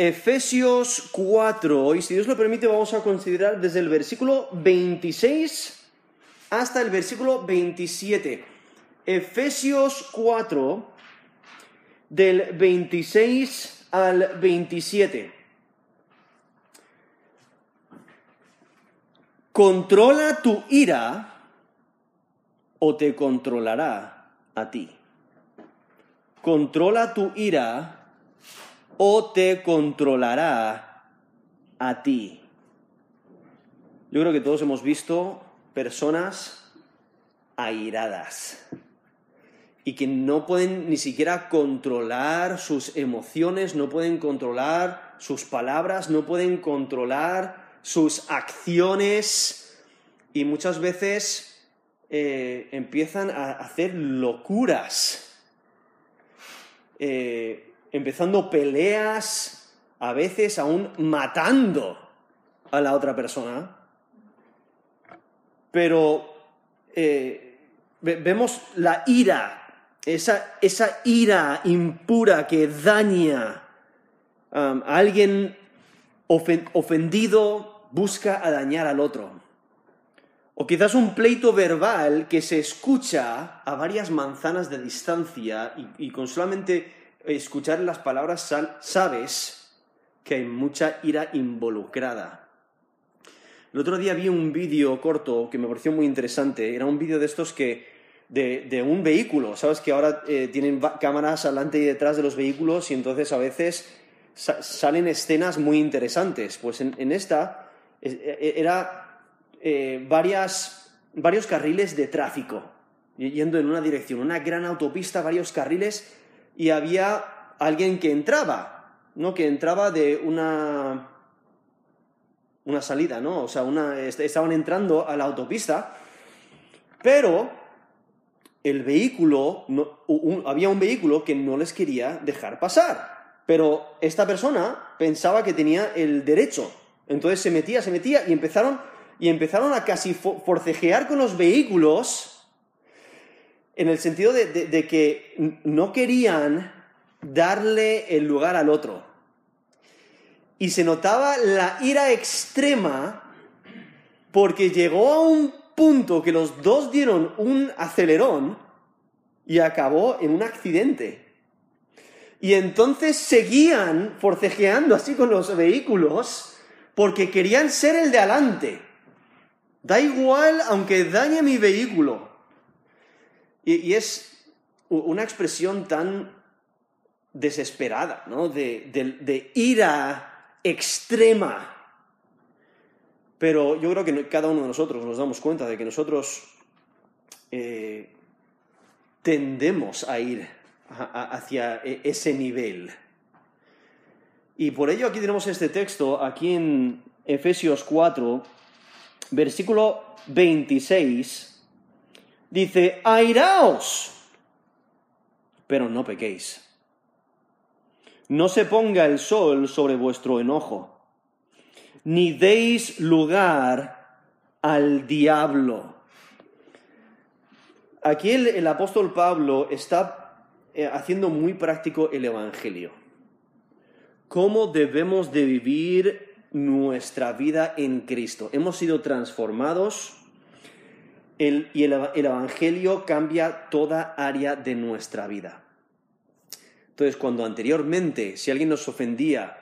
Efesios 4, y si Dios lo permite vamos a considerar desde el versículo 26 hasta el versículo 27. Efesios 4, del 26 al 27. Controla tu ira o te controlará a ti. Controla tu ira o te controlará a ti. Yo creo que todos hemos visto personas airadas y que no pueden ni siquiera controlar sus emociones, no pueden controlar sus palabras, no pueden controlar sus acciones y muchas veces eh, empiezan a hacer locuras. Eh, empezando peleas, a veces aún matando a la otra persona. Pero eh, vemos la ira, esa, esa, ira impura que daña um, a alguien ofendido, busca a dañar al otro. O quizás un pleito verbal que se escucha a varias manzanas de distancia y, y con solamente escuchar las palabras sabes que hay mucha ira involucrada. El otro día vi un vídeo corto que me pareció muy interesante. Era un vídeo de estos que de, un vehículo. Sabes que ahora eh, tienen cámaras adelante y detrás de los vehículos y entonces a veces salen escenas muy interesantes. Pues en, esta e, e, era eh, varios carriles de tráfico yendo en una dirección, una gran autopista, varios carriles y había alguien que entraba, ¿no? Que entraba de una, una salida, ¿no? O sea, estaban entrando a la autopista, pero el vehículo, había un vehículo que no les quería dejar pasar, pero esta persona pensaba que tenía el derecho, entonces se metía, se metía y empezaron, y empezaron a casi forcejear con los vehículos en el sentido de, que no querían darle el lugar al otro. Y se notaba la ira extrema porque llegó a un punto que los dos dieron un acelerón y acabó en un accidente. Y entonces seguían forcejeando así con los vehículos porque querían ser el de adelante. Da igual aunque dañe mi vehículo. Y, es una expresión tan desesperada, ¿no? De, ira extrema. Pero yo creo que cada uno de nosotros nos damos cuenta de que nosotros eh, tendemos a ir hacia e, ese nivel. Y por ello aquí tenemos este texto, aquí en Efesios 4, versículo 26 dice, airaos, pero no pequéis. No se ponga el sol sobre vuestro enojo, ni deis lugar al diablo. Aquí el, apóstol Pablo está eh, haciendo muy práctico el Evangelio. ¿Cómo debemos de vivir nuestra vida en Cristo? Hemos sido transformados y el, Evangelio cambia toda área de nuestra vida. Entonces, cuando anteriormente, si alguien nos ofendía,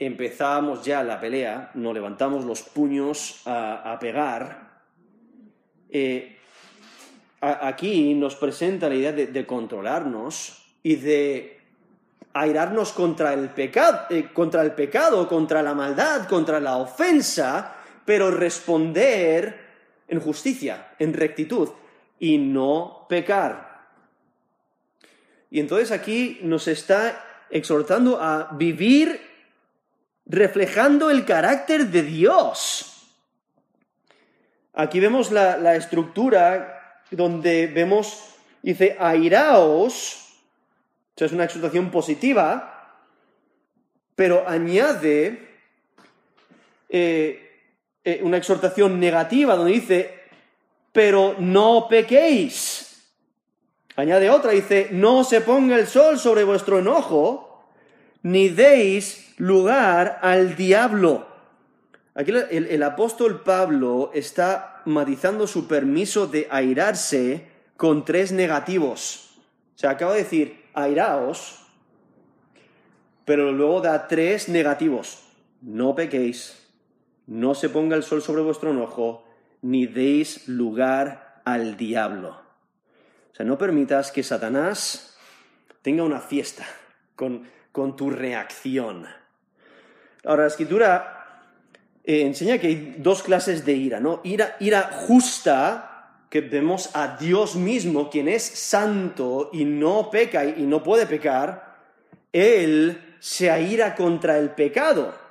empezábamos ya la pelea, nos levantamos los puños a, pegar, eh, aquí nos presenta la idea de, controlarnos y de airarnos contra el, eh, contra el pecado, contra la maldad, contra la ofensa, pero responder en justicia, en rectitud, y no pecar. Y entonces aquí nos está exhortando a vivir reflejando el carácter de Dios. Aquí vemos la, estructura donde vemos, dice, airaos, o sea, es una exhortación positiva, pero añade eh, eh, una exhortación negativa donde dice, pero no pequéis. Añade otra, dice, no se ponga el sol sobre vuestro enojo, ni deis lugar al diablo. Aquí el, el apóstol Pablo está matizando su permiso de airarse con tres negativos. O sea, acaba de decir, airaos, pero luego da tres negativos. No pequéis, no se ponga el sol sobre vuestro enojo, ni deis lugar al diablo. O sea, no permitas que Satanás tenga una fiesta con, con tu reacción. Ahora, la escritura eh, enseña que hay dos clases de ira, ¿no? Ira, ira justa, que vemos a Dios mismo, quien es santo y no peca y no puede pecar, Él se aira contra el pecado.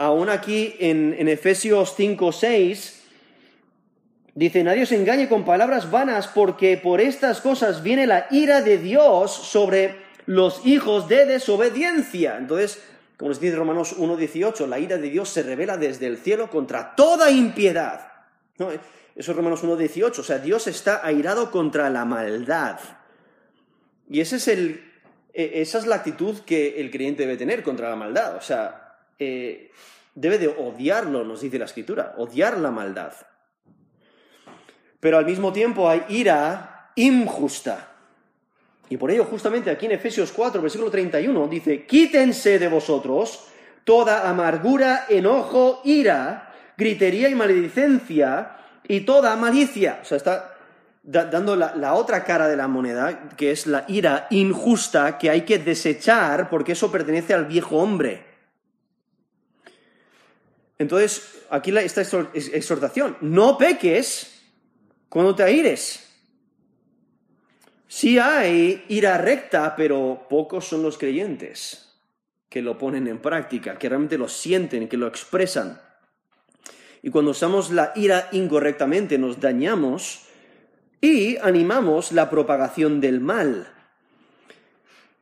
Aún aquí en, en Efesios 5, 6, dice, nadie os engañe con palabras vanas, porque por estas cosas viene la ira de Dios sobre los hijos de desobediencia. Entonces, como nos dice Romanos 1.18, la ira de Dios se revela desde el cielo contra toda impiedad. ¿No? Eso es Romanos 1.18, o sea, Dios está airado contra la maldad. Y es el, e, esa es la actitud que el creyente debe tener contra la maldad. O sea, eh, debe de odiarlo, nos dice la escritura, odiar la maldad. Pero al mismo tiempo hay ira injusta. Y por ello, justamente aquí en Efesios 4, versículo 31, dice, quítense de vosotros toda amargura, enojo, ira, gritería y maledicencia y toda malicia. O sea, está dando la, otra cara de la moneda, que es la ira injusta que hay que desechar porque eso pertenece al viejo hombre. Entonces, aquí esta exhortación, no peques cuando te aires. Sí hay ira recta, pero pocos son los creyentes que lo ponen en práctica, que realmente lo sienten, que lo expresan. Y cuando usamos la ira incorrectamente, nos dañamos y animamos la propagación del mal.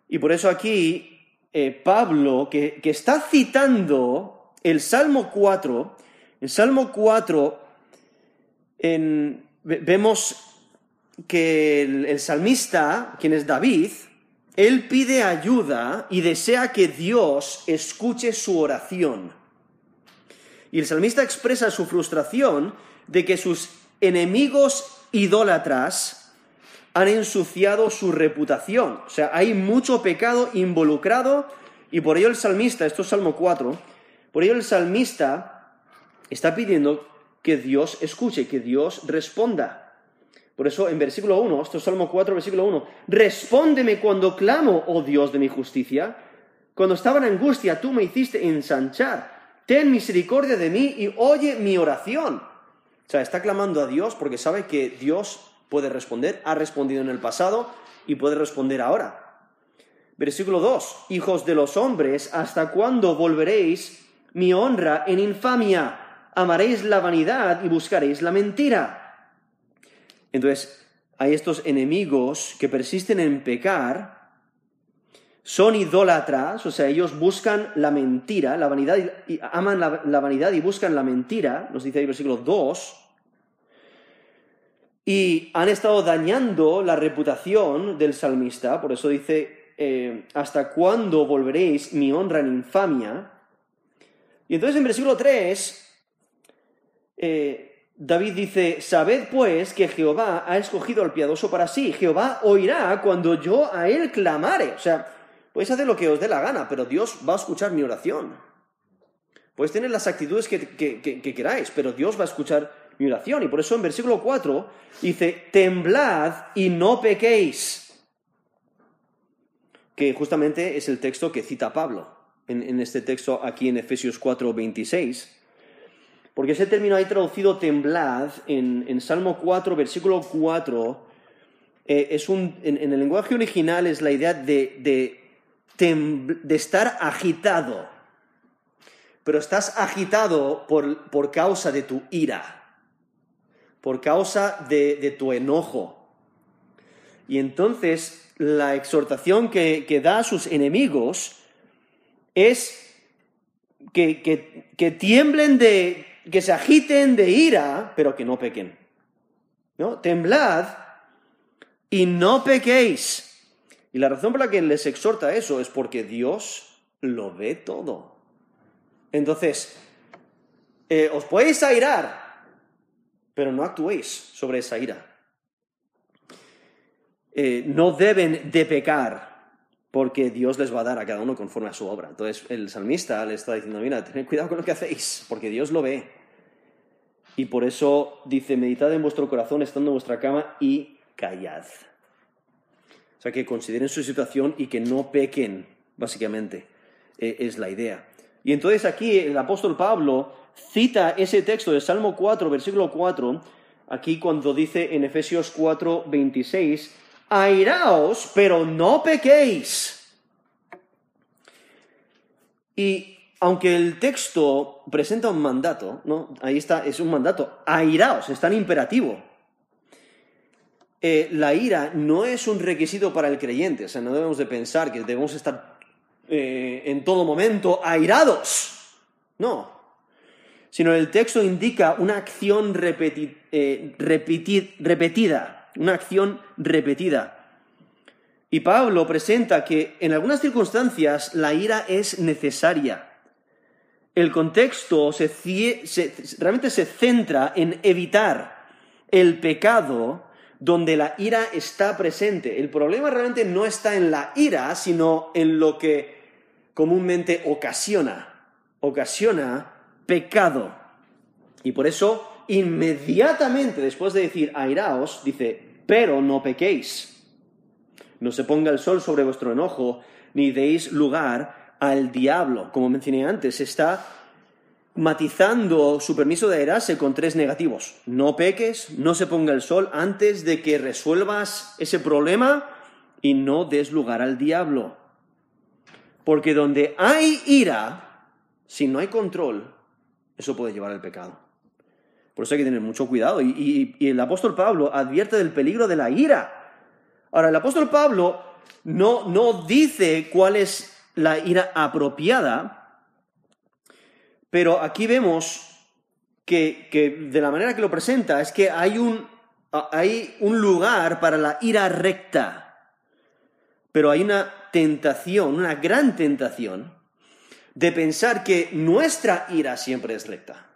Y por eso aquí eh, Pablo, que, está citando el Salmo 4, en Salmo 4 vemos que el, salmista, quien es David, él pide ayuda y desea que Dios escuche su oración. Y el salmista expresa su frustración de que sus enemigos idólatras han ensuciado su reputación. O sea, hay mucho pecado involucrado y por ello el salmista, esto es Salmo 4, por ello el salmista está pidiendo que Dios escuche, que Dios responda. Por eso en versículo 1, esto es Salmo 4, versículo 1, respóndeme cuando clamo, oh Dios de mi justicia. Cuando estaba en angustia, tú me hiciste ensanchar. Ten misericordia de mí y oye mi oración. O sea, está clamando a Dios porque sabe que Dios puede responder, ha respondido en el pasado y puede responder ahora. Versículo 2. Hijos de los hombres, ¿hasta cuándo volveréis mi honra en infamia? Amaréis la vanidad y buscaréis la mentira. Entonces, hay estos enemigos que persisten en pecar, son idólatras, o sea, ellos buscan la mentira, la vanidad, y, aman la, vanidad y buscan la mentira, nos dice ahí el versículo 2, y han estado dañando la reputación del salmista, por eso dice, eh, ¿hasta cuándo volveréis mi honra en infamia? Y entonces en versículo 3, eh, David dice, sabed pues que Jehová ha escogido al piadoso para sí, Jehová oirá cuando yo a él clamare. O sea, Podéis hacer lo que os dé la gana, pero Dios va a escuchar mi oración. Podéis tener las actitudes que, queráis, pero Dios va a escuchar mi oración. Y por eso en versículo 4 dice, temblad y no pequéis. Que justamente es el texto que cita Pablo en, este texto aquí en Efesios 4, 26. Porque ese término ahí traducido temblad en, Salmo 4, versículo 4, eh, es un, en, el lenguaje original es la idea de de estar agitado, pero estás agitado por, causa de tu ira, por causa de, tu enojo. Y entonces la exhortación que, da a sus enemigos es que, que, tiemblen de, que se agiten de ira, pero que no pequen. ¿No? Temblad y no pequéis. Y la razón por la que les exhorta eso es porque Dios lo ve todo. Entonces, eh, os podéis airar, pero no actuéis sobre esa ira. Eh, no deben de pecar porque Dios les va a dar a cada uno conforme a su obra. Entonces el salmista le está diciendo, mira, tened cuidado con lo que hacéis, porque Dios lo ve. Y por eso dice, meditad en vuestro corazón estando en vuestra cama y callad. O sea, que consideren su situación y que no pequen, básicamente, eh, es la idea. Y entonces aquí el apóstol Pablo cita ese texto de Salmo 4, versículo 4, aquí cuando dice en Efesios 4, 26, airaos, pero no pequéis. Y aunque el texto presenta un mandato, ¿no? Ahí está, es un mandato, airaos, está en imperativo. Eh, la ira no es un requisito para el creyente, o sea, no debemos de pensar que debemos estar eh, en todo momento airados. No. Sino el texto indica una acción eh, repetida, una acción repetida. Y Pablo presenta que en algunas circunstancias la ira es necesaria. El contexto realmente se centra en evitar el pecado donde la ira está presente. El problema realmente no está en la ira, sino en lo que comúnmente ocasiona. Ocasiona pecado. Y por eso, inmediatamente después de decir airaos, dice, pero no pequéis. No se ponga el sol sobre vuestro enojo, ni deis lugar al diablo. Como mencioné antes, está matizando su permiso de airarse con tres negativos. No peques, no se ponga el sol antes de que resuelvas ese problema y no des lugar al diablo. Porque donde hay ira, si no hay control, eso puede llevar al pecado. Por eso hay que tener mucho cuidado. Y, el apóstol Pablo advierte del peligro de la ira. Ahora, el apóstol Pablo no, no dice cuál es la ira apropiada, pero aquí vemos que, de la manera que lo presenta es que hay un, hay un lugar para la ira recta, pero hay una tentación, una gran tentación, de pensar que nuestra ira siempre es recta.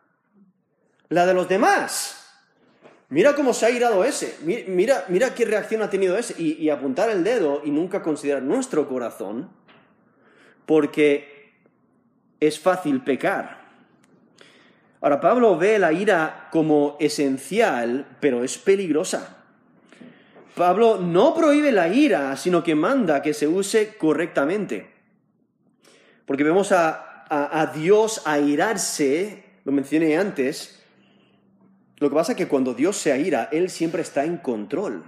La de los demás. Mira cómo se ha irado ese, mira, mira qué reacción ha tenido ese, y apuntar el dedo y nunca considerar nuestro corazón, porque es fácil pecar. Ahora, Pablo ve la ira como esencial, pero es peligrosa. Pablo no prohíbe la ira, sino que manda que se use correctamente. Porque vemos a, a, Dios airarse, lo mencioné antes. Lo que pasa es que cuando Dios se aira, Él siempre está en control.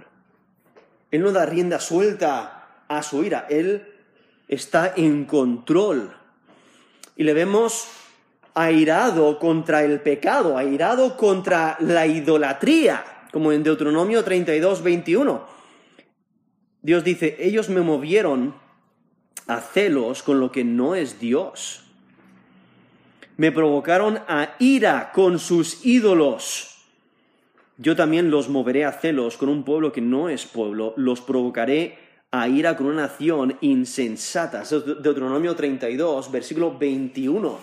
Él no da rienda suelta a su ira, Él está en control. Y le vemos airado contra el pecado, airado contra la idolatría, como en Deuteronomio 32, 21. Dios dice, ellos me movieron a celos con lo que no es Dios. Me provocaron a ira con sus ídolos. Yo también los moveré a celos con un pueblo que no es pueblo. Los provocaré a ira con una nación insensata. Deuteronomio 32, versículo 21.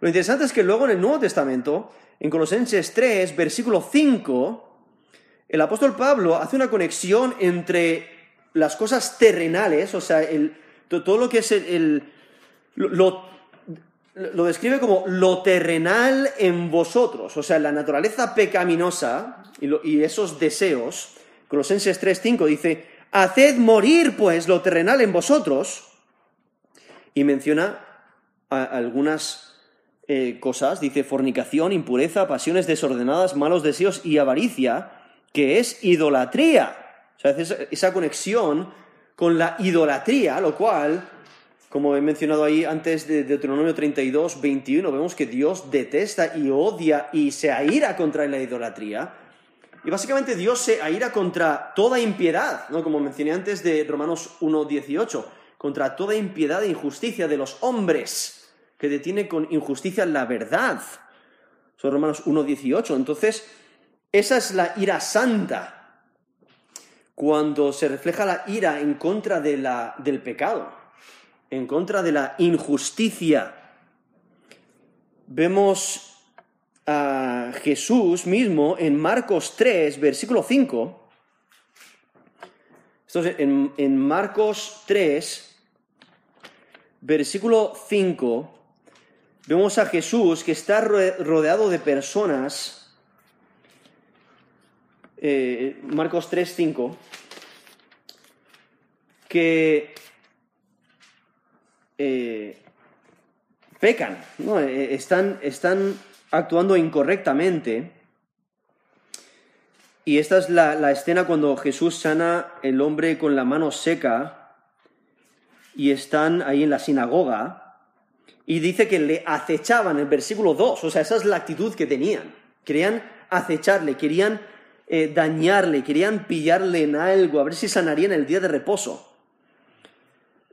Lo interesante es que luego en el Nuevo Testamento, en Colosenses 3, versículo 5, el apóstol Pablo hace una conexión entre las cosas terrenales, o sea, todo lo que es el, lo, describe como lo terrenal en vosotros, o sea, la naturaleza pecaminosa y, esos deseos. Colosenses 5 dice, haced morir pues lo terrenal en vosotros, y menciona algunas eh, cosas, dice fornicación, impureza, pasiones desordenadas, malos deseos y avaricia, que es idolatría. O sea, esa conexión con la idolatría, lo cual, como he mencionado ahí antes de Deuteronomio 32, 21, vemos que Dios detesta y odia y se aira contra la idolatría. Y básicamente Dios se aira contra toda impiedad, ¿no? como mencioné antes de Romanos 1, 18, contra toda impiedad e injusticia de los hombres que detiene con injusticia la verdad. Son Romanos 1.18. Entonces, esa es la ira santa. Cuando se refleja la ira en contra de la, del pecado. En contra de la injusticia. Vemos a Jesús mismo en Marcos 3, versículo 5. Esto es en, en Marcos 3, versículo 5 vemos a Jesús que está rodeado de personas. Eh, Marcos 3, 5, que eh, pecan, ¿no? Eh, están, están, actuando incorrectamente. Y esta es la, la escena cuando Jesús sana el hombre con la mano seca y están ahí en la sinagoga y dice que le acechaban, el versículo 2, o sea, esa es la actitud que tenían. Querían acecharle, querían eh, dañarle, querían pillarle en algo, a ver si sanaría en el día de reposo.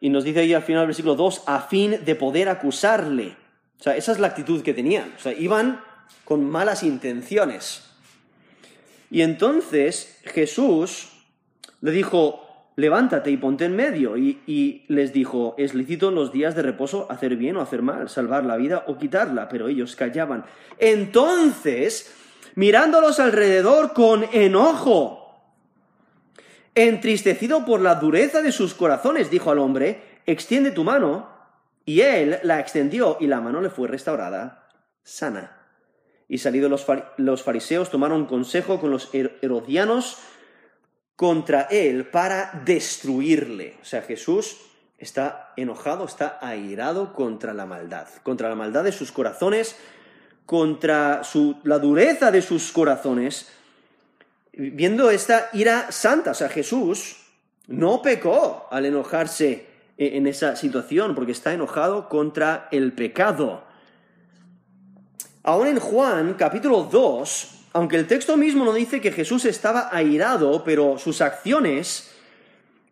Y nos dice ahí al final del versículo 2, a fin de poder acusarle. O sea, esa es la actitud que tenían. O sea, iban con malas intenciones. Y entonces Jesús le dijo, levántate y ponte en medio. Y, les dijo, es lícito en los días de reposo hacer bien o hacer mal, salvar la vida o quitarla, pero ellos callaban. Entonces, mirándolos alrededor con enojo, entristecido por la dureza de sus corazones, dijo al hombre, extiende tu mano. Y él la extendió y la mano le fue restaurada sana. Y salidos los, los fariseos tomaron consejo con los herodianos, contra él para destruirle. O sea, Jesús está enojado, está airado contra la maldad, contra la maldad de sus corazones, contra la dureza de sus corazones, viendo esta ira santa. O sea, Jesús no pecó al enojarse en esa situación, porque está enojado contra el pecado. Aún en Juan capítulo 2, aunque el texto mismo no dice que Jesús estaba airado, pero sus acciones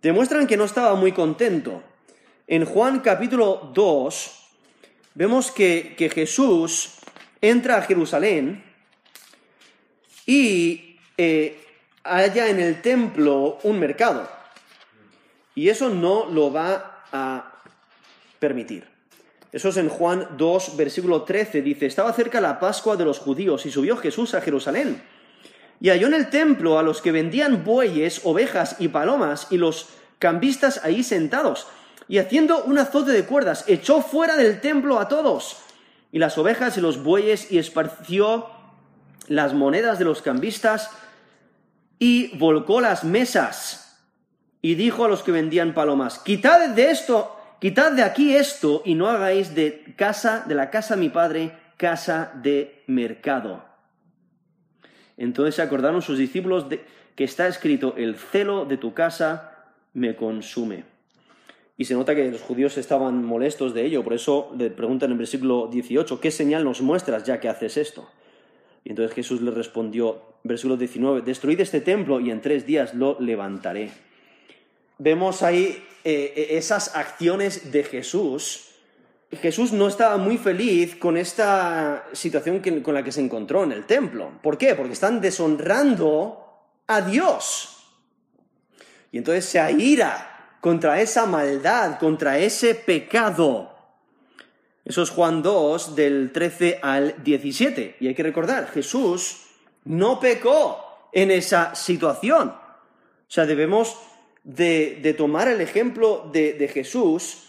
demuestran que no estaba muy contento. En Juan capítulo 2 vemos que, Jesús entra a Jerusalén y eh, haya en el templo un mercado. Y eso no lo va a permitir. Eso es en Juan 2, versículo 13. Dice, estaba cerca la Pascua de los judíos y subió Jesús a Jerusalén. Y halló en el templo a los que vendían bueyes, ovejas y palomas y los cambistas ahí sentados. Y haciendo un azote de cuerdas, echó fuera del templo a todos y las ovejas y los bueyes y esparció las monedas de los cambistas y volcó las mesas y dijo a los que vendían palomas, quitad de esto Quitad de aquí esto y no hagáis de casa, de la casa de mi padre, casa de mercado. Entonces se acordaron sus discípulos de que está escrito, el celo de tu casa me consume. Y se nota que los judíos estaban molestos de ello, por eso le preguntan en versículo 18, ¿qué señal nos muestras ya que haces esto? Y entonces Jesús le respondió, versículo 19, destruid este templo y en tres días lo levantaré. Vemos ahí eh, eh, esas acciones de Jesús, Jesús no estaba muy feliz con esta situación con la que se encontró en el templo. ¿Por qué? Porque están deshonrando a Dios. Y entonces se aira contra esa maldad, contra ese pecado. Eso es Juan 2 del 13 al 17. Y hay que recordar, Jesús no pecó en esa situación. O sea, debemos de, tomar el ejemplo de, de Jesús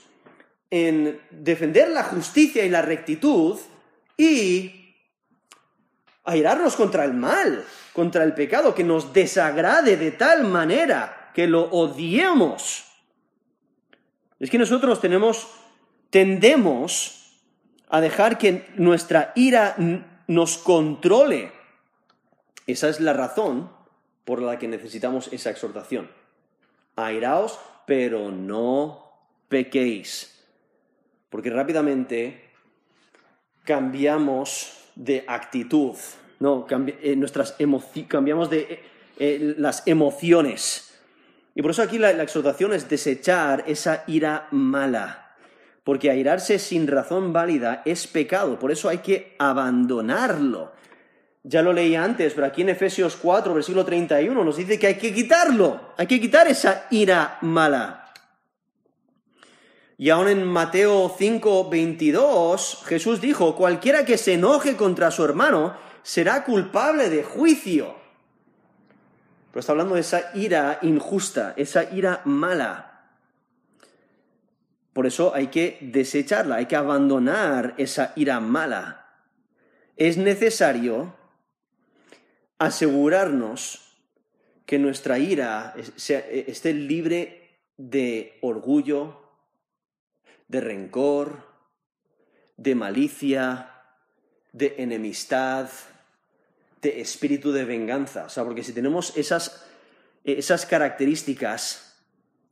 en defender la justicia y la rectitud y airarnos contra el mal, contra el pecado, que nos desagrade de tal manera que lo odiemos. Es que nosotros tenemos, tendemos a dejar que nuestra ira nos controle. Esa es la razón por la que necesitamos esa exhortación airaos, pero no pequéis. Porque rápidamente cambiamos de actitud, no, eh, nuestras cambiamos de eh, eh, las emociones. Y por eso aquí la, la exhortación es desechar esa ira mala. Porque airarse sin razón válida es pecado, por eso hay que abandonarlo. Ya lo leí antes, pero aquí en Efesios 4, versículo 31, nos dice que hay que quitarlo, hay que quitar esa ira mala. Y aún en Mateo 5, 22, Jesús dijo, cualquiera que se enoje contra su hermano será culpable de juicio. Pero está hablando de esa ira injusta, esa ira mala. Por eso hay que desecharla, hay que abandonar esa ira mala. Es necesario asegurarnos que nuestra ira esté libre de orgullo, de rencor, de malicia, de enemistad, de espíritu de venganza. O sea, porque si tenemos esas, esas características,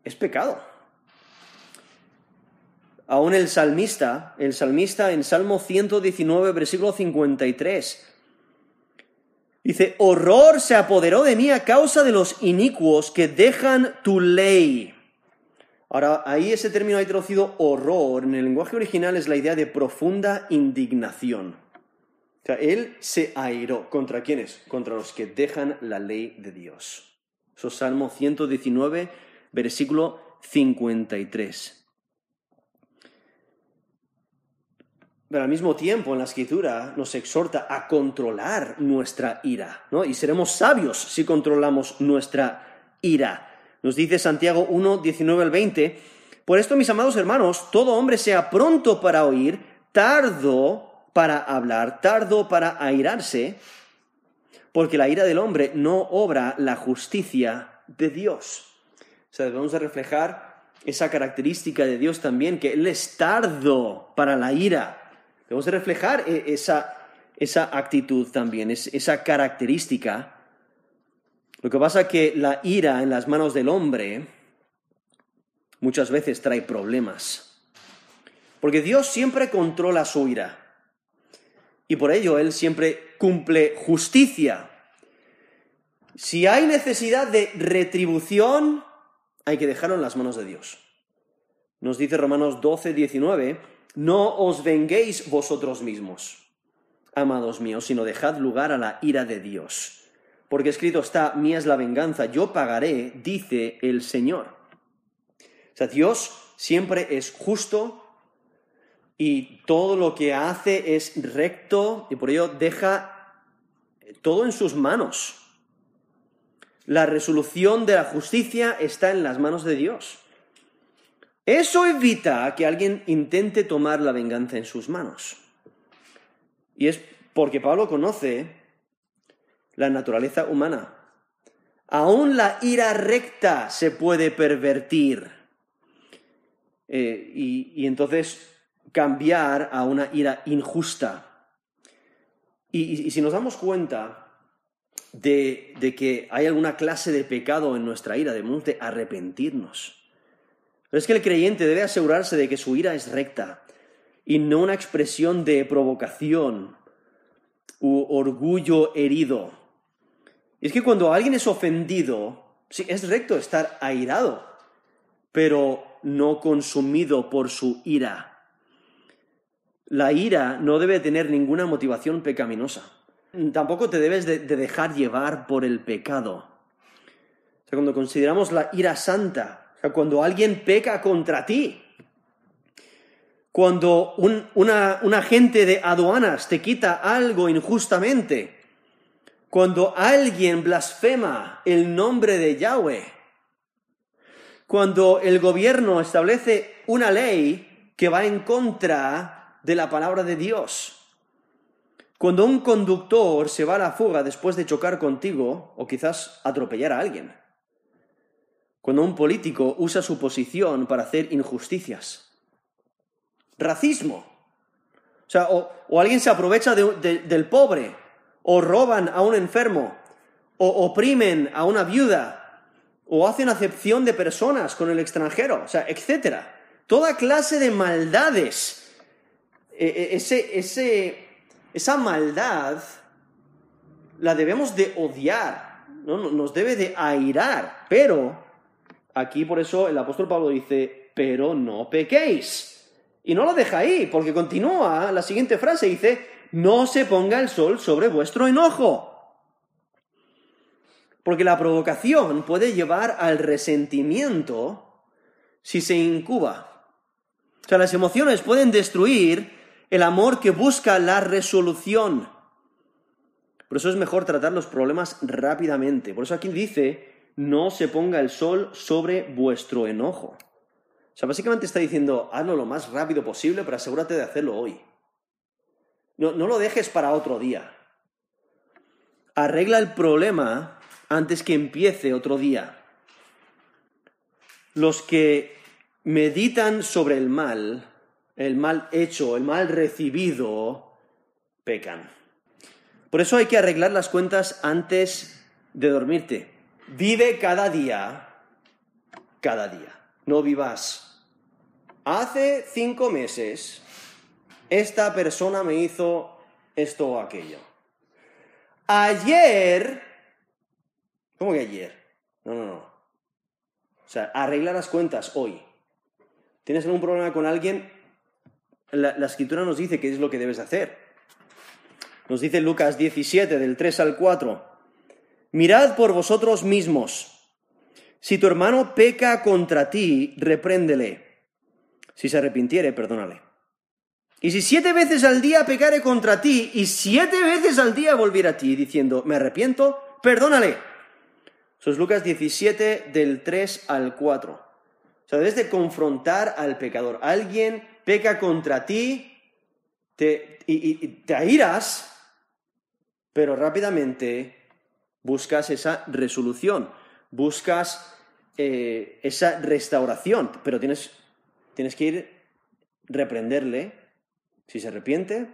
es pecado. Aún el salmista, el salmista en Salmo 119, versículo 53, dice, horror se apoderó de mí a causa de los inicuos que dejan tu ley. Ahora, ahí ese término ha traducido horror. En el lenguaje original es la idea de profunda indignación. O sea, él se airó. ¿Contra quiénes? Contra los que dejan la ley de Dios. Eso es Salmo 119, versículo 53. Pero al mismo tiempo en la escritura nos exhorta a controlar nuestra ira, ¿no? Y seremos sabios si controlamos nuestra ira. Nos dice Santiago 1, 19 al 20, por esto, mis amados hermanos, todo hombre sea pronto para oír, tardo para hablar, tardo para airarse, porque la ira del hombre no obra la justicia de Dios. O sea, debemos de reflejar esa característica de Dios también, que Él es tardo para la ira. Debemos de reflejar e, esa, esa actitud también, esa característica. Lo que pasa es que la ira en las manos del hombre muchas veces trae problemas. Porque Dios siempre controla su ira y por ello Él siempre cumple justicia. Si hay necesidad de retribución, hay que dejarlo en las manos de Dios. Nos dice Romanos 12, 19, no os venguéis vosotros mismos, amados míos, sino dejad lugar a la ira de Dios. Porque escrito está, mía es la venganza, yo pagaré, dice el Señor. O sea, Dios siempre es justo, y todo lo que hace es recto y por ello deja todo en sus manos. La resolución de la justicia está en las manos de Dios. Eso evita que alguien intente tomar la venganza en sus manos. Y es porque Pablo conoce la naturaleza humana. Aún la ira recta se puede pervertir. Eh, y, entonces cambiar a una ira injusta. Y, si nos damos cuenta de, que hay alguna clase de pecado en nuestra ira, debemos de arrepentirnos. Pero es que el creyente debe asegurarse de que su ira es recta y no una expresión de provocación u orgullo herido. Es que cuando alguien es ofendido, sí, es recto estar airado, pero no consumido por su ira. La ira no debe tener ninguna motivación pecaminosa. Tampoco te debes de, dejar llevar por el pecado. O sea, cuando consideramos la ira santa, cuando alguien peca contra ti, cuando un, un agente de aduanas te quita algo injustamente, cuando alguien blasfema el nombre de Yahweh, cuando el gobierno establece una ley que va en contra de la palabra de Dios. Cuando un conductor se va a la fuga después de chocar contigo o quizás atropellar a alguien. Cuando un político usa su posición para hacer injusticias. Racismo. O sea, o, alguien se aprovecha del pobre, o roban a un enfermo, o oprimen a una viuda, o hacen acepción de personas con el extranjero, o sea, etc. Toda clase de maldades e, e, esa maldad la debemos de odiar, ¿no? nos debe de airar, pero aquí por eso el apóstol Pablo dice, pero no pequéis. Y no lo deja ahí, porque continúa la siguiente frase, dice, no se ponga el sol sobre vuestro enojo. Porque la provocación puede llevar al resentimiento si se incuba. O sea, las emociones pueden destruir el amor que busca la resolución. Por eso es mejor tratar los problemas rápidamente. Por eso aquí dice, no se ponga el sol sobre vuestro enojo. O sea, básicamente está diciendo, hazlo lo más rápido posible, pero asegúrate de hacerlo hoy. No, no lo dejes para otro día. Arregla el problema antes que empiece otro día. Los que meditan sobre el mal, el mal hecho, el mal recibido, pecan. Por eso hay que arreglar las cuentas antes de dormirte. Vive cada día, cada día. No vivas. Hace cinco meses, esta persona me hizo esto o aquello. Ayer... ¿Cómo que ayer? No, no, no. O sea, arregla las cuentas hoy. ¿Tienes algún problema con alguien? La, escritura nos dice qué es lo que debes hacer. Nos dice Lucas 17, del 3 al 4. Mirad por vosotros mismos. Si tu hermano peca contra ti, repréndele. Si se arrepintiere, perdónale. Y si siete veces al día pecare contra ti, y siete veces al día volviera a ti, diciendo, me arrepiento, perdónale. Eso es Lucas 17, del 3 al 4. O sea, debes de confrontar al pecador. Alguien peca contra ti te, y, y te airas, pero rápidamente buscas esa resolución, buscas eh, esa restauración, pero tienes, tienes que ir reprenderle. Si se arrepiente,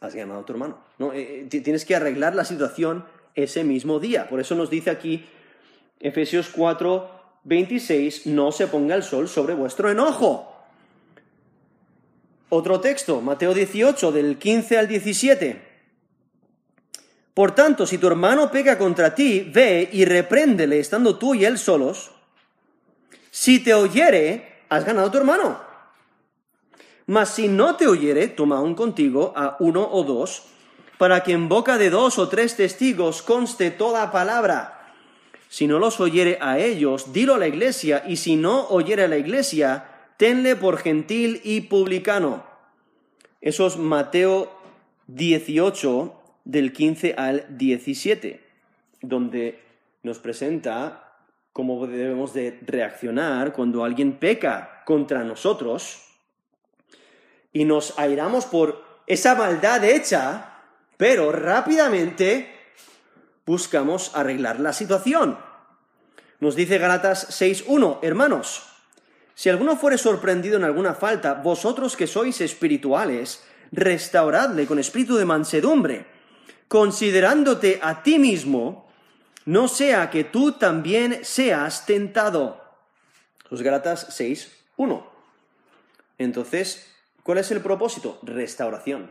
has ganado a tu hermano. ¿no? Eh, eh, tienes que arreglar la situación ese mismo día. Por eso nos dice aquí Efesios 4, 26, no se ponga el sol sobre vuestro enojo. Otro texto, Mateo 18, del 15 al 17. Por tanto, si tu hermano pega contra ti, ve y repréndele estando tú y él solos. Si te oyere, has ganado a tu hermano. Mas si no te oyere, toma un contigo a uno o dos, para que en boca de dos o tres testigos conste toda palabra. Si no los oyere a ellos, dilo a la iglesia, y si no oyere a la iglesia, tenle por gentil y publicano. Eso es Mateo 18, del 15 al 17, donde nos presenta cómo debemos de reaccionar cuando alguien peca contra nosotros y nos airamos por esa maldad hecha, pero rápidamente buscamos arreglar la situación. Nos dice Galatas 6.1, hermanos, si alguno fuere sorprendido en alguna falta, vosotros que sois espirituales, restauradle con espíritu de mansedumbre considerándote a ti mismo, no sea que tú también seas tentado. Los Galatas 6, 1. Entonces, ¿cuál es el propósito? Restauración.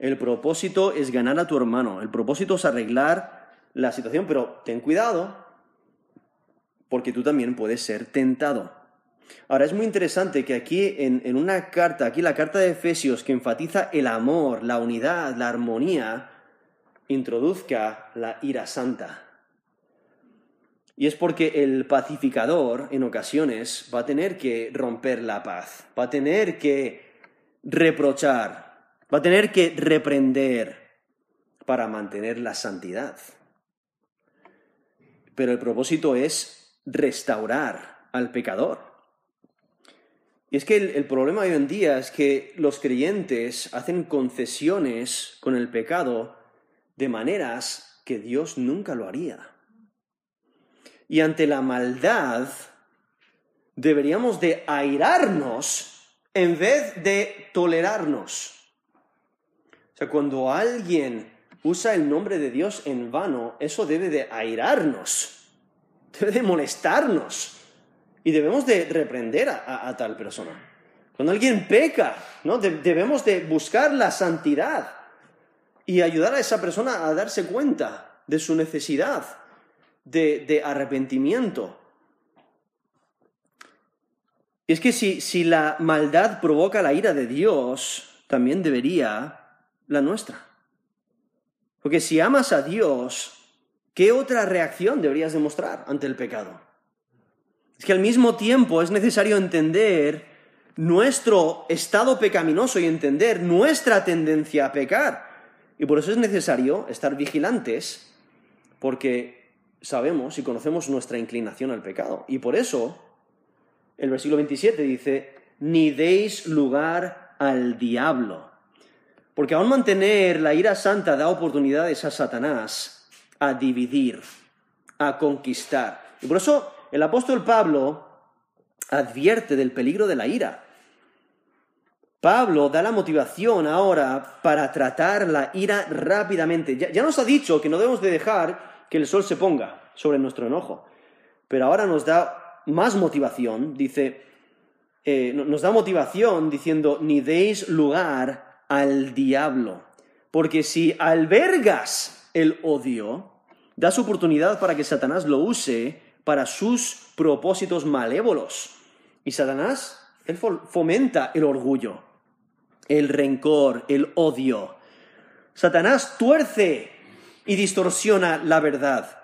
El propósito es ganar a tu hermano, el propósito es arreglar la situación, pero ten cuidado, porque tú también puedes ser tentado. Ahora es muy interesante que aquí en, en, una carta, aquí la carta de Efesios, que enfatiza el amor, la unidad, la armonía, introduzca la ira santa. Y es porque el pacificador en ocasiones va a tener que romper la paz, va a tener que reprochar, va a tener que reprender para mantener la santidad. Pero el propósito es restaurar al pecador. Y es que el, el, problema hoy en día es que los creyentes hacen concesiones con el pecado de maneras que Dios nunca lo haría. Y ante la maldad deberíamos de airarnos en vez de tolerarnos. O sea, cuando alguien usa el nombre de Dios en vano, eso debe de airarnos, debe de molestarnos y debemos de reprender a, tal persona. Cuando alguien peca, ¿no? debemos de buscar la santidad y ayudar a esa persona a darse cuenta de su necesidad de, arrepentimiento. Y es que si, si la maldad provoca la ira de Dios, también debería la nuestra. Porque si amas a Dios, ¿qué otra reacción deberías demostrar ante el pecado? Es que al mismo tiempo es necesario entender nuestro estado pecaminoso y entender nuestra tendencia a pecar. Y por eso es necesario estar vigilantes, porque sabemos y conocemos nuestra inclinación al pecado. Y por eso el versículo 27 dice, ni deis lugar al diablo. Porque aún mantener la ira santa da oportunidades a Satanás a dividir, a conquistar. Y por eso el apóstol Pablo advierte del peligro de la ira. Pablo da la motivación ahora para tratar la ira rápidamente. Ya, nos ha dicho que no debemos de dejar que el sol se ponga sobre nuestro enojo, pero ahora nos da más motivación, dice, eh, nos da motivación diciendo, ni deis lugar al diablo, porque si albergas el odio, das oportunidad para que Satanás lo use para sus propósitos malévolos. Y Satanás, él fomenta el orgullo, el rencor, el odio. Satanás tuerce y distorsiona la verdad.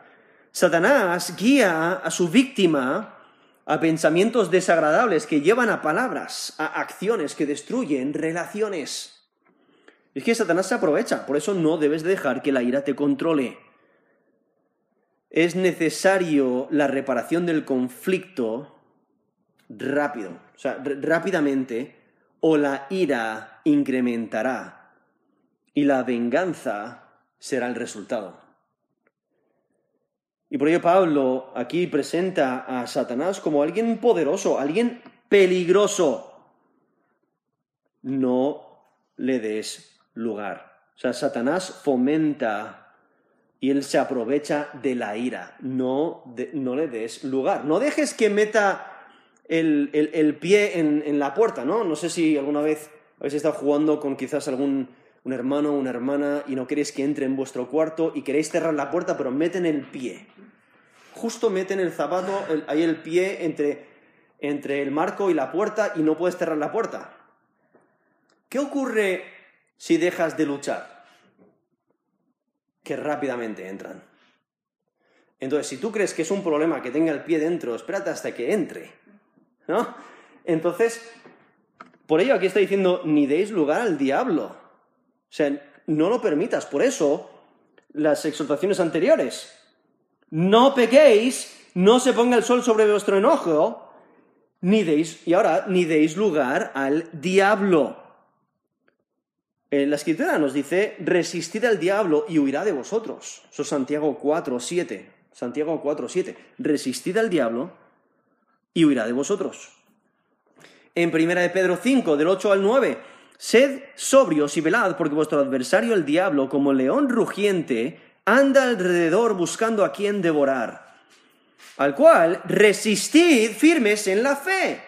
Satanás guía a su víctima a pensamientos desagradables que llevan a palabras, a acciones que destruyen relaciones. Es que Satanás se aprovecha, por eso no debes dejar que la ira te controle. Es necesario la reparación del conflicto rápido, o sea, rápidamente, o la ira incrementará y la venganza será el resultado. Y por ello Pablo aquí presenta a Satanás como alguien poderoso, alguien peligroso. No le des lugar. O sea, Satanás fomenta y él se aprovecha de la ira. No, no le des lugar. No dejes que meta el, pie en, la puerta, ¿no? No sé si alguna vez habéis estado jugando con quizás algún un hermano o una hermana y no queréis que entre en vuestro cuarto y queréis cerrar la puerta, pero meten el pie. Justo meten el zapato, ahí el pie entre, entre el marco y la puerta y no puedes cerrar la puerta. ¿Qué ocurre si dejas de luchar? Que rápidamente entran. Entonces, si tú crees que es un problema que tenga el pie dentro, espérate hasta que entre. Entonces, por ello aquí está diciendo, ni deis lugar al diablo. O sea, no lo permitas. Por eso, las exhortaciones anteriores. No pequéis, no se ponga el sol sobre vuestro enojo, ni deis, y ahora, ni deis lugar al diablo. En la escritura nos dice, resistid al diablo y huirá de vosotros. Eso es Santiago 4, 7. Santiago 4, 7. Resistid al diablo y huirá de vosotros. En 1 de Pedro 5, del 8 al 9, sed sobrios y velad, porque vuestro adversario el diablo, como león rugiente, anda alrededor buscando a quien devorar, al cual resistid firmes en la fe,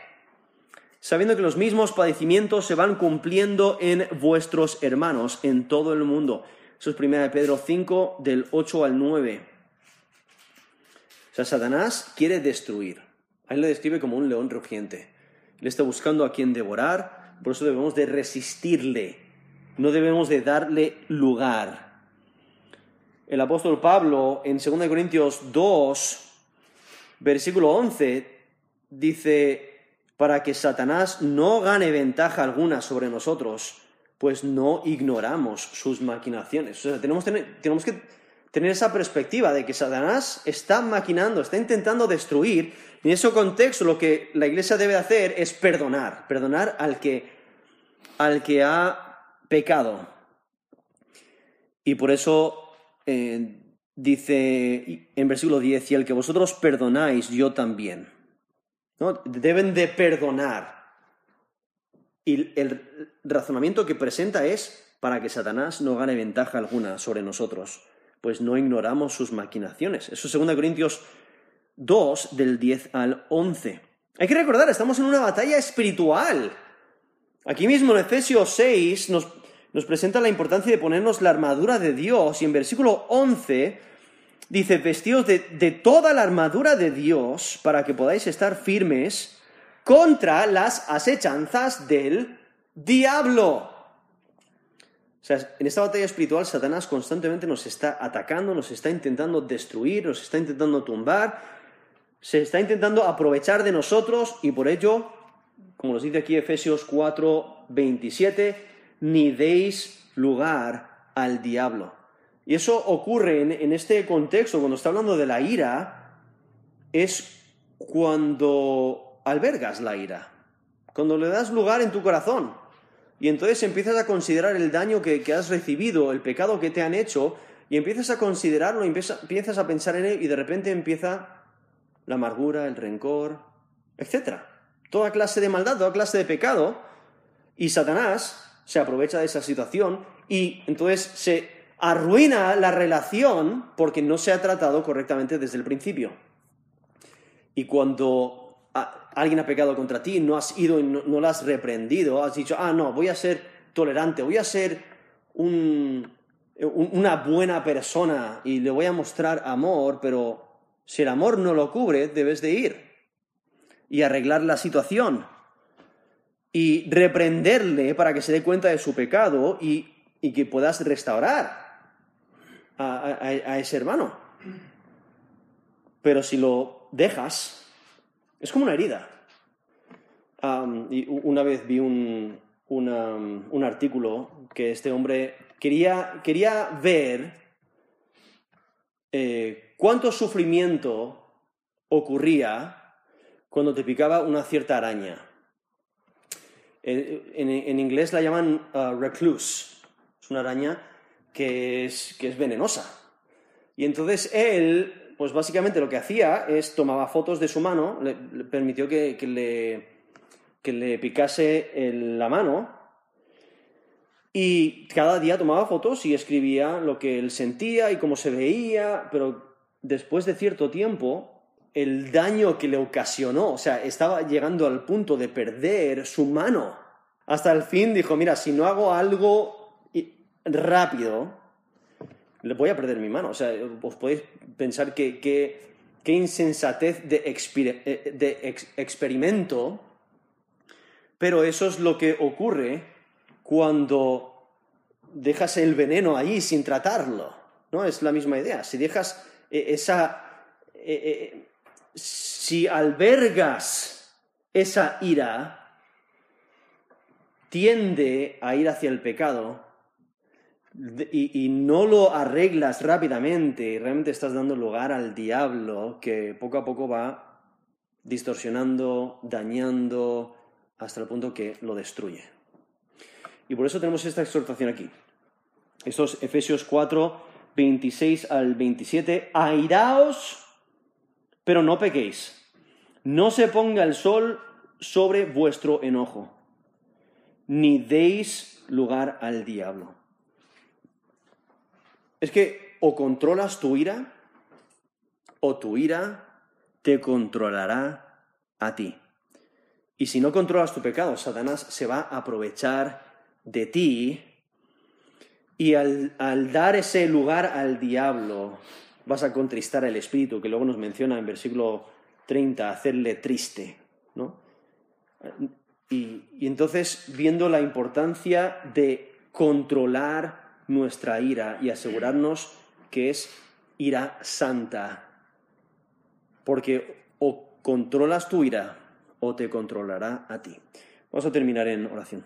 sabiendo que los mismos padecimientos se van cumpliendo en vuestros hermanos en todo el mundo. Eso es 1 de Pedro 5, del 8 al 9. O sea, Satanás quiere destruir. Ahí lo describe como un león rugiente. Él está buscando a quien devorar, por eso debemos de resistirle, no debemos de darle lugar. El apóstol Pablo en 2 Corintios 2, versículo 11, dice, para que Satanás no gane ventaja alguna sobre nosotros, pues no ignoramos sus maquinaciones. O sea, tenemos, tenemos que tener esa perspectiva de que Satanás está maquinando, está intentando destruir, en ese contexto lo que la iglesia debe hacer es perdonar, perdonar al que, al que ha pecado. Y por eso eh, dice en versículo 10, y el que vosotros perdonáis, yo también. ¿No? Deben de perdonar. Y el razonamiento que presenta es para que Satanás no gane ventaja alguna sobre nosotros pues no ignoramos sus maquinaciones. Eso es 2 Corintios 2, del 10 al 11. Hay que recordar, estamos en una batalla espiritual. Aquí mismo en Efesios 6 nos, nos presenta la importancia de ponernos la armadura de Dios y en versículo 11 dice, vestidos de, de toda la armadura de Dios para que podáis estar firmes contra las asechanzas del diablo. Sea, en esta batalla espiritual Satanás constantemente nos está atacando, nos está intentando destruir, nos está intentando tumbar, se está intentando aprovechar de nosotros y por ello como nos dice aquí Efesios 4, 27, ni deis lugar al diablo. Y eso ocurre en, este contexto, cuando está hablando de la ira, es cuando albergas la ira, cuando le das lugar en tu corazón. Y entonces empiezas a considerar el daño que, has recibido, el pecado que te han hecho, y empiezas a considerarlo, empiezas a pensar en él, y de repente empieza la amargura, el rencor, etc. Toda clase de maldad, toda clase de pecado, y Satanás se aprovecha de esa situación y entonces se arruina la relación porque no se ha tratado correctamente desde el principio. Y cuando alguien ha pecado contra ti, no has ido y no, lo has reprendido, has dicho, ah, no, voy a ser tolerante, voy a ser una buena persona y le voy a mostrar amor, pero si el amor no lo cubre, debes de ir y arreglar la situación y reprenderle para que se dé cuenta de su pecado y, que puedas restaurar a, ese hermano. Pero si lo dejas, es como una herida. y una vez vi un, un, artículo que este hombre quería, quería ver eh, cuánto sufrimiento ocurría cuando te picaba una cierta araña. En, inglés la llaman uh, recluse. Es una araña que es, que es venenosa. Y entonces él, pues básicamente lo que hacía es tomaba fotos de su mano, le, permitió que, le, que le picase la mano y cada día tomaba fotos y escribía lo que él sentía y cómo se veía, pero después de cierto tiempo el daño que le ocasionó, o sea, estaba llegando al punto de perder su mano. Hasta el fin dijo, mira, si no hago algo rápido, voy a perder mi mano. O sea, os podéis pensar que, qué insensatez de, eh, de experimento, pero eso es lo que ocurre cuando dejas el veneno ahí sin tratarlo. ¿no? Es la misma idea. Si dejas eh, esa... Eh, si albergas esa ira, tiende a ir hacia el pecado y, no lo arreglas rápidamente, realmente estás dando lugar al diablo que poco a poco va distorsionando, dañando, hasta el punto que lo destruye. Y por eso tenemos esta exhortación aquí. Estos Efesios 4, 26 al 27. Airaos pero no pequéis. No se ponga el sol sobre vuestro enojo, ni deis lugar al diablo. Es que o controlas tu ira, o tu ira te controlará a ti. Y si no controlas tu pecado, Satanás se va a aprovechar de ti y al, dar ese lugar al diablo, vas a contristar al espíritu, que luego nos menciona en versículo 30, hacerle triste, ¿no? Y entonces, viendo la importancia de controlar nuestra ira y asegurarnos que es ira santa, porque o controlas tu ira o te controlará a ti. Vamos a terminar en oración.